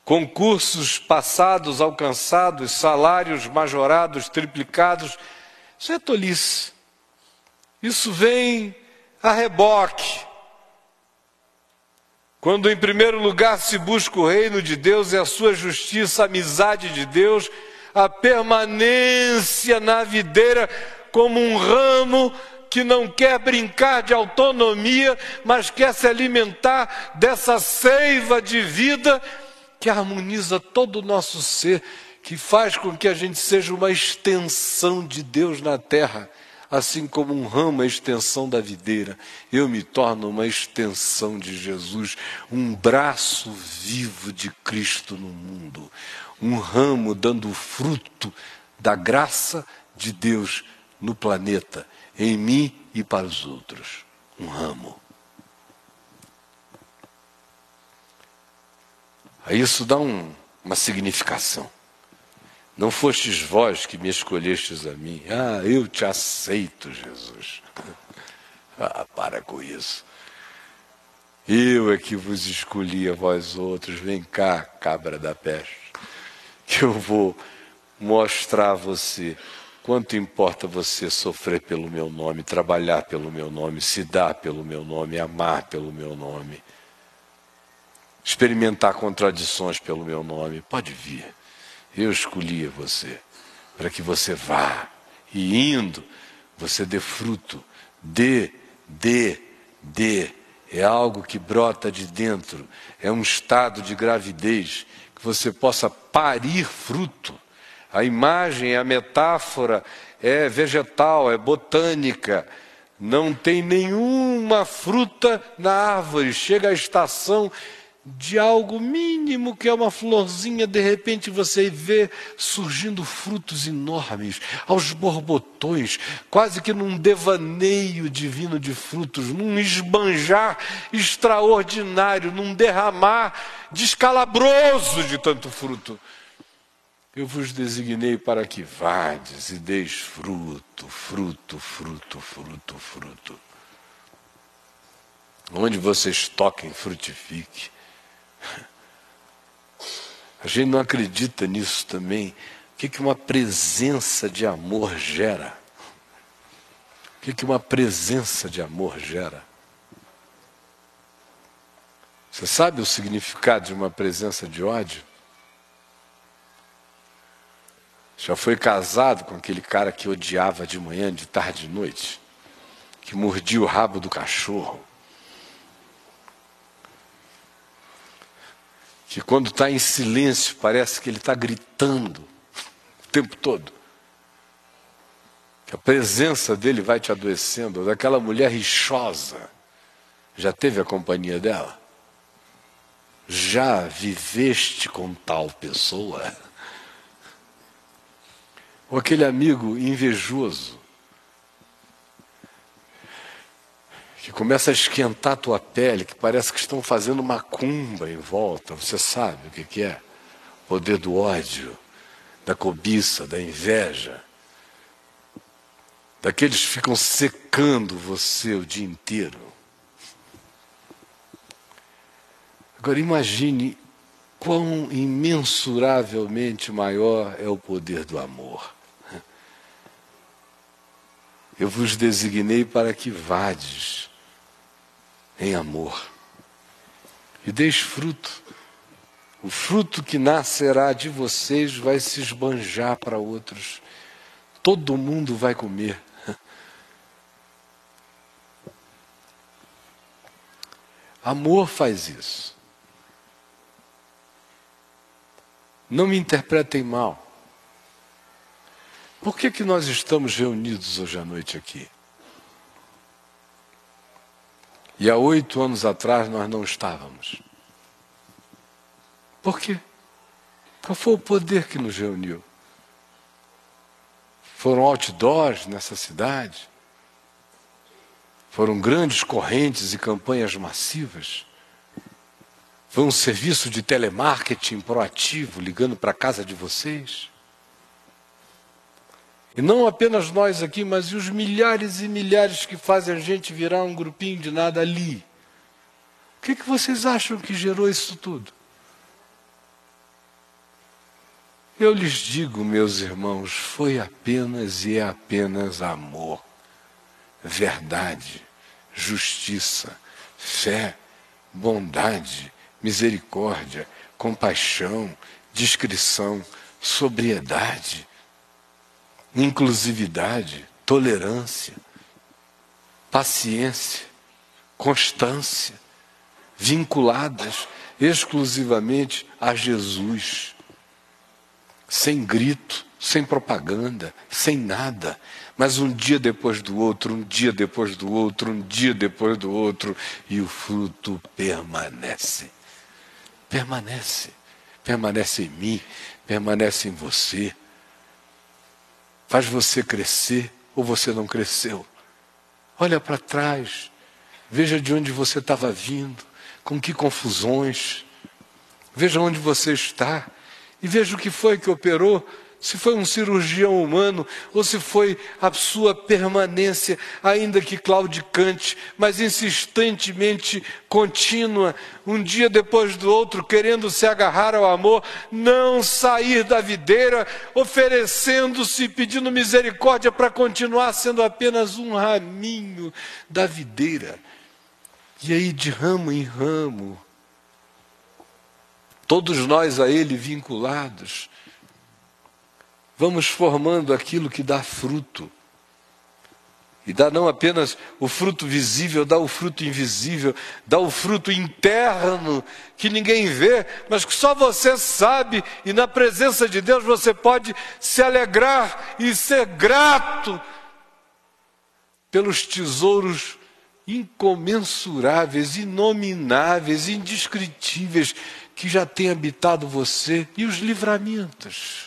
concursos passados, alcançados, salários majorados, triplicados. Isso é tolice. Isso vem a reboque quando, em primeiro lugar, se busca o reino de Deus e a sua justiça, a amizade de Deus, a permanência na videira como um ramo que não quer brincar de autonomia, mas quer se alimentar dessa seiva de vida que harmoniza todo o nosso ser, que faz com que a gente seja uma extensão de Deus na terra assim como um ramo é extensão da videira, eu me torno uma extensão de Jesus, um braço vivo de Cristo no mundo, um ramo dando fruto da graça de Deus no planeta, em mim e para os outros. Um ramo. Isso dá um, uma significação. Não fostes vós que me escolhestes a mim. Ah, eu te aceito, Jesus. Ah, para com isso. Eu é que vos escolhi a vós outros. Vem cá, cabra da peste, que eu vou mostrar a você quanto importa você sofrer pelo meu nome, trabalhar pelo meu nome, se dar pelo meu nome, amar pelo meu nome, experimentar contradições pelo meu nome. Pode vir. Eu escolhi você para que você vá e indo você dê fruto, dê, dê, dê. É algo que brota de dentro, é um estado de gravidez que você possa parir fruto. A imagem, a metáfora é vegetal, é botânica. Não tem nenhuma fruta na árvore. Chega a estação de algo mínimo que é uma florzinha, de repente você vê surgindo frutos enormes, aos borbotões, quase que num devaneio divino de frutos, num esbanjar extraordinário, num derramar descalabroso de tanto fruto. Eu vos designei para que vades e deis fruto, fruto, fruto, fruto, fruto. Onde vocês toquem, frutifique. A gente não acredita nisso também. O que, que uma presença de amor gera? O que, que uma presença de amor gera? Você sabe o significado de uma presença de ódio? Já foi casado com aquele cara que odiava de manhã, de tarde e de noite? Que mordia o rabo do cachorro? Que quando está em silêncio parece que ele está gritando o tempo todo. Que a presença dele vai te adoecendo, daquela mulher rixosa. Já teve a companhia dela? Já viveste com tal pessoa? Ou aquele amigo invejoso que começa a esquentar a tua pele, que parece que estão fazendo macumba em volta. Você sabe o que, que é? O poder do ódio, da cobiça, da inveja. Daqueles que ficam secando você o dia inteiro. Agora imagine quão imensuravelmente maior é o poder do amor. Eu vos designei para que vades em amor. E deis fruto. O fruto que nascerá de vocês vai se esbanjar para outros. Todo mundo vai comer. Amor faz isso. Não me interpretem mal. Por que, que nós estamos reunidos hoje à noite aqui? E há oito anos atrás nós não estávamos. Por quê? Qual foi o poder que nos reuniu? Foram outdoors nessa cidade? Foram grandes correntes e campanhas massivas? Foi um serviço de telemarketing proativo ligando para a casa de vocês? E não apenas nós aqui, mas os milhares e milhares que fazem a gente virar um grupinho de nada ali. O que, que vocês acham que gerou isso tudo? Eu lhes digo, meus irmãos, foi apenas e é apenas amor, verdade, justiça, fé, bondade, misericórdia, compaixão, discrição, sobriedade inclusividade, tolerância, paciência, constância, vinculadas exclusivamente a Jesus, sem grito, sem propaganda, sem nada, mas um dia depois do outro, um dia depois do outro, um dia depois do outro, e o fruto permanece. Permanece. Permanece em mim, permanece em você faz você crescer ou você não cresceu. Olha para trás, veja de onde você estava vindo, com que confusões, veja onde você está e veja o que foi que operou se foi um cirurgião humano ou se foi a sua permanência, ainda que claudicante, mas insistentemente contínua, um dia depois do outro, querendo se agarrar ao amor, não sair da videira, oferecendo-se, pedindo misericórdia para continuar sendo apenas um raminho da videira. E aí, de ramo em ramo, todos nós a Ele vinculados, vamos formando aquilo que dá fruto. E dá não apenas o fruto visível, dá o fruto invisível, dá o fruto interno que ninguém vê, mas que só você sabe, e na presença de Deus você pode se alegrar e ser grato pelos tesouros incomensuráveis, inomináveis, indescritíveis que já tem habitado você e os livramentos.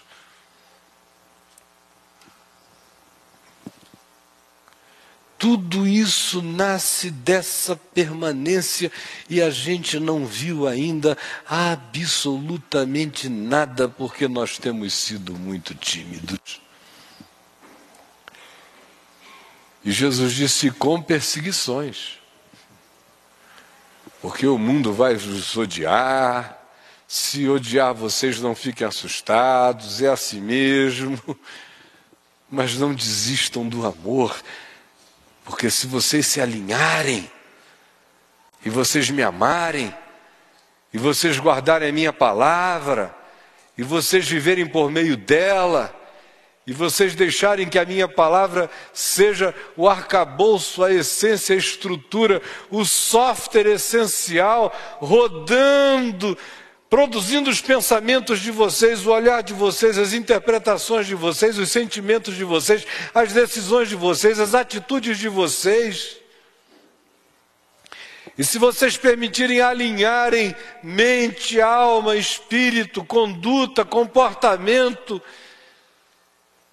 Tudo isso nasce dessa permanência e a gente não viu ainda absolutamente nada porque nós temos sido muito tímidos. E Jesus disse: com perseguições, porque o mundo vai vos odiar. Se odiar vocês, não fiquem assustados, é assim mesmo. Mas não desistam do amor porque se vocês se alinharem, e vocês me amarem, e vocês guardarem a minha palavra, e vocês viverem por meio dela, e vocês deixarem que a minha palavra seja o arcabouço, a essência, a estrutura, o software essencial, rodando produzindo os pensamentos de vocês, o olhar de vocês, as interpretações de vocês, os sentimentos de vocês, as decisões de vocês, as atitudes de vocês. E se vocês permitirem alinharem mente, alma, espírito, conduta, comportamento,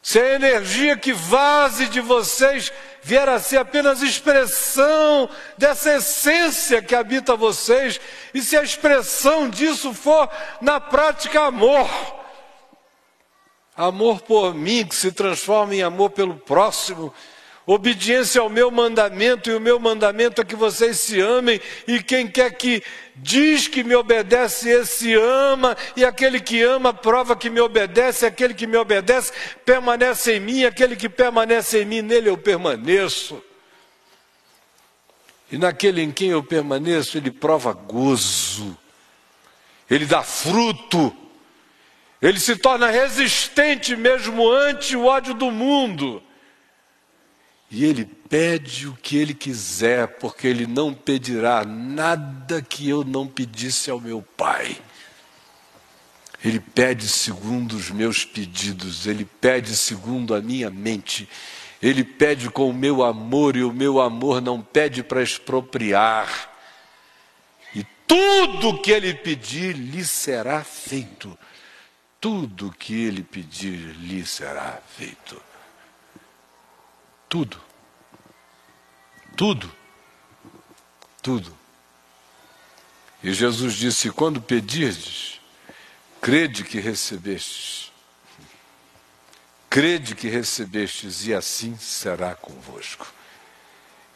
se a energia que vaze de vocês vier a ser apenas expressão dessa essência que habita vocês, e se a expressão disso for, na prática, amor. Amor por mim, que se transforma em amor pelo próximo, obediência ao meu mandamento, e o meu mandamento é que vocês se amem, e quem quer que diz que me obedece, esse ama, e aquele que ama prova que me obedece, aquele que me obedece permanece em mim, aquele que permanece em mim, nele eu permaneço. E naquele em quem eu permaneço, ele prova gozo, ele dá fruto, ele se torna resistente mesmo ante o ódio do mundo. E ele pede o que ele quiser, porque ele não pedirá nada que eu não pedisse ao meu Pai. Ele pede segundo os meus pedidos, ele pede segundo a minha mente, ele pede com o meu amor, e o meu amor não pede para expropriar. E tudo que ele pedir lhe será feito. Tudo que ele pedir lhe será feito. Tudo. Tudo. Tudo. E Jesus disse: Quando pedirdes, crede que recebestes. Crede que recebestes, e assim será convosco.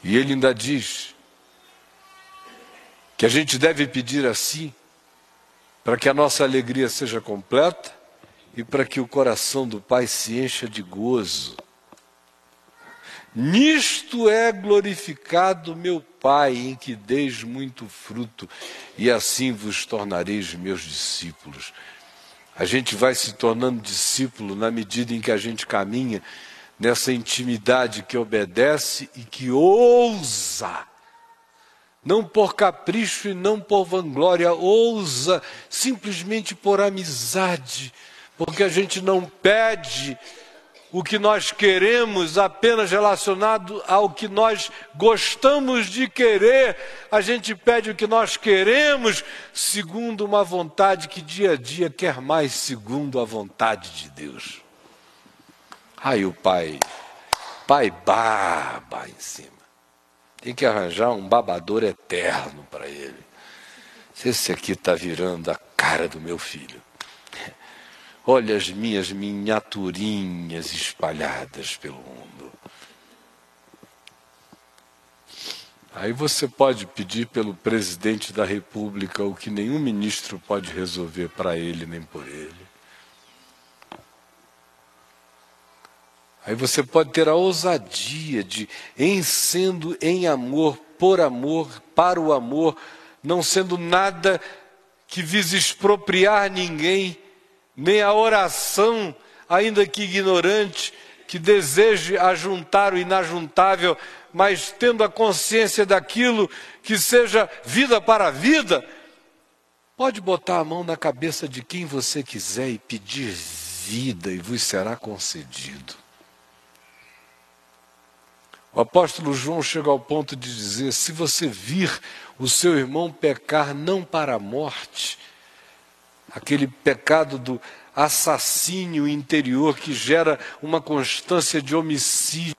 E ele ainda diz que a gente deve pedir assim, para que a nossa alegria seja completa e para que o coração do Pai se encha de gozo. Nisto é glorificado meu Pai, em que deis muito fruto, e assim vos tornareis meus discípulos. A gente vai se tornando discípulo na medida em que a gente caminha nessa intimidade que obedece e que ousa, não por capricho e não por vanglória, ousa simplesmente por amizade, porque a gente não pede o que nós queremos apenas relacionado ao que nós gostamos de querer. A gente pede o que nós queremos segundo uma vontade que dia a dia quer mais segundo a vontade de Deus. Aí o pai, pai baba em cima. Tem que arranjar um babador eterno para ele. Esse aqui está virando a cara do meu filho. Olha as minhas miniaturinhas espalhadas pelo mundo. Aí você pode pedir pelo presidente da República o que nenhum ministro pode resolver para ele nem por ele. Aí você pode ter a ousadia de, em sendo em amor, por amor, para o amor, não sendo nada que vise expropriar ninguém, nem a oração, ainda que ignorante, que deseje ajuntar o inajuntável, mas tendo a consciência daquilo que seja vida para a vida, pode botar a mão na cabeça de quem você quiser e pedir vida, e vos será concedido. O apóstolo João chega ao ponto de dizer: se você vir o seu irmão pecar não para a morte, aquele pecado do assassínio interior que gera uma constância de homicídio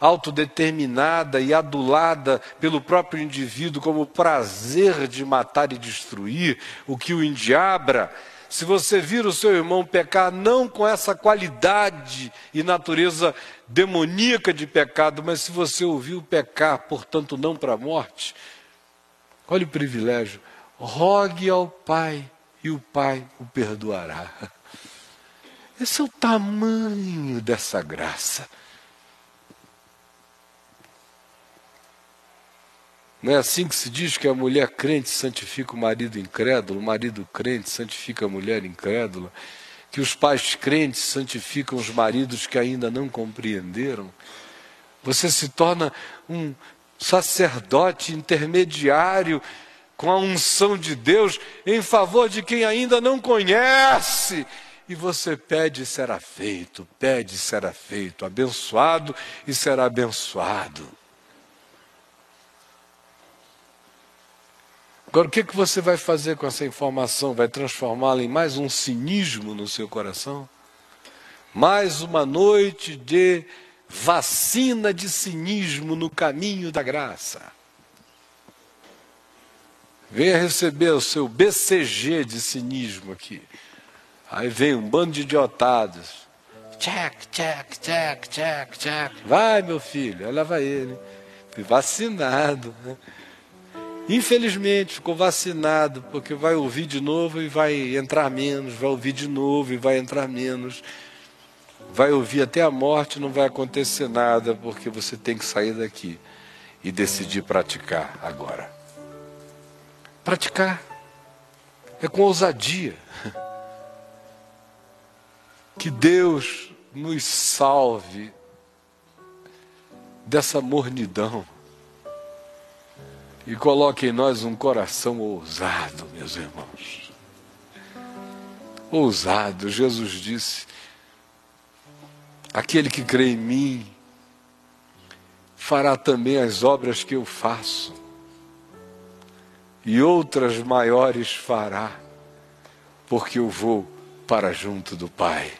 autodeterminada e adulada pelo próprio indivíduo como prazer de matar e destruir, o que o endiabra, se você vir o seu irmão pecar não com essa qualidade e natureza demoníaca de pecado, mas se você ouviu pecar, portanto não para a morte, olha o privilégio, rogue ao Pai e o Pai o perdoará. Esse é o tamanho dessa graça. Não é assim que se diz que a mulher crente santifica o marido incrédulo, o marido crente santifica a mulher incrédula, que os pais crentes santificam os maridos que ainda não compreenderam. Você se torna um sacerdote intermediário com a unção de Deus em favor de quem ainda não conhece. E você pede e será feito, pede e será feito, abençoado e será abençoado. Agora, o que, que você vai fazer com essa informação? Vai transformá-la em mais um cinismo no seu coração? Mais uma noite de vacina de cinismo no caminho da graça. Venha receber o seu BCG de cinismo aqui. Aí vem um bando de idiotados. Check, check, check, check, check. Vai, meu filho, olha vai ele. Vacinado. Né? Infelizmente ficou vacinado, porque vai ouvir de novo e vai entrar menos, vai ouvir de novo e vai entrar menos. Vai ouvir até a morte, não vai acontecer nada, porque você tem que sair daqui e decidir praticar agora. Praticar é com ousadia. Que Deus nos salve dessa mornidão e coloque em nós um coração ousado, meus irmãos. Ousado, Jesus disse: aquele que crê em mim fará também as obras que eu faço, e outras maiores fará, porque eu vou para junto do Pai.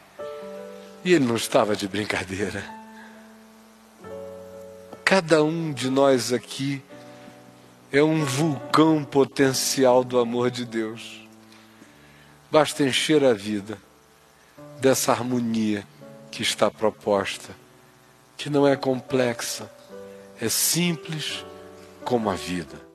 E ele não estava de brincadeira. Cada um de nós aqui é um vulcão potencial do amor de Deus. Basta encher a vida dessa harmonia que está proposta, que não é complexa, é simples como a vida.